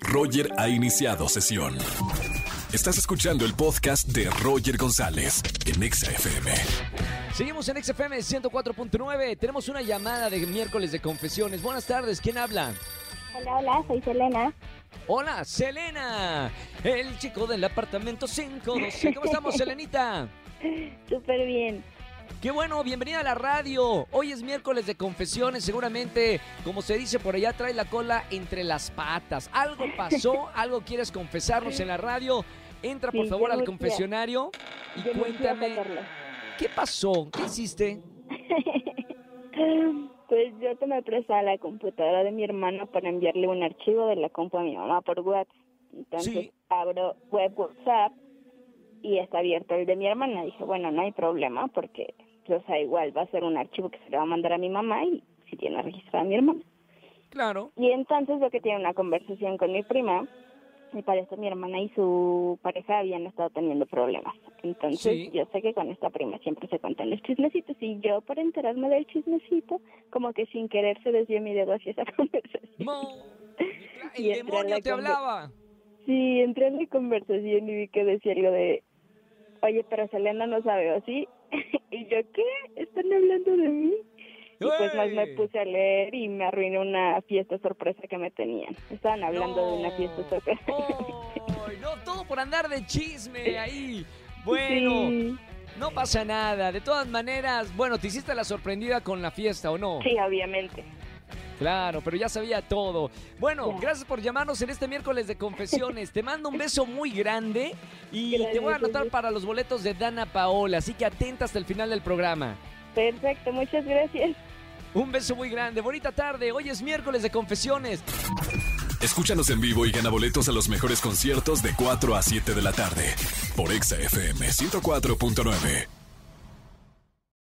Roger ha iniciado sesión. Estás escuchando el podcast de Roger González en Exa FM. Seguimos en XFM 104.9. Tenemos una llamada de miércoles de confesiones. Buenas tardes, ¿quién habla? Hola, hola, soy Selena. Hola, Selena, el chico del apartamento 512. ¿Cómo estamos, Selenita? Súper bien. Qué bueno, bienvenida a la radio. Hoy es miércoles de confesiones, seguramente, como se dice por allá, trae la cola entre las patas. ¿Algo pasó? ¿Algo quieres confesarnos en la radio? Entra por Sí, favor al confesionario y Yo cuéntame. ¿qué pasó? ¿Qué hiciste? Pues yo tomé presa la computadora de mi hermano para enviarle un archivo de la compu a mi mamá por WhatsApp. Entonces Sí. abro web WhatsApp y está abierto el de mi hermana. Dije, bueno, no hay problema porque, o sea, igual va a ser un archivo que se le va a mandar a mi mamá y si tiene registrado a mi hermana. Claro. Y entonces veo que tiene una conversación con mi prima y para esto mi hermana y su pareja habían estado teniendo problemas. Entonces Sí. yo sé que con esta prima siempre se cuentan los chismecitos y yo por enterarme del chismecito, como que sin querer se desvió mi dedo hacia esa conversación. Y El a demonio te hablaba. Sí, entré en la conversación y vi que decía algo de, oye, pero Selena no sabe, ¿o sí? y yo, ¿qué? ¿Están hablando de mí? Y pues más me puse a leer y me arruiné una fiesta sorpresa que me tenían. Estaban hablando de una fiesta sorpresa. No, todo por andar de chisme ahí. Bueno, Sí, no pasa nada. De todas maneras, bueno, te hiciste la sorprendida con la fiesta, ¿o no? sí, obviamente. Claro, pero ya sabía todo. Bueno, Ya. gracias por llamarnos en este miércoles de confesiones. Te mando un beso muy grande y te voy a anotar para los boletos de Dana Paola, así que atenta hasta el final del programa. Perfecto, muchas gracias. Un beso muy grande, bonita tarde. Hoy es miércoles de confesiones. Escúchanos en vivo y gana boletos a los mejores conciertos de 4 a 7 de la tarde por Exa FM 104.9.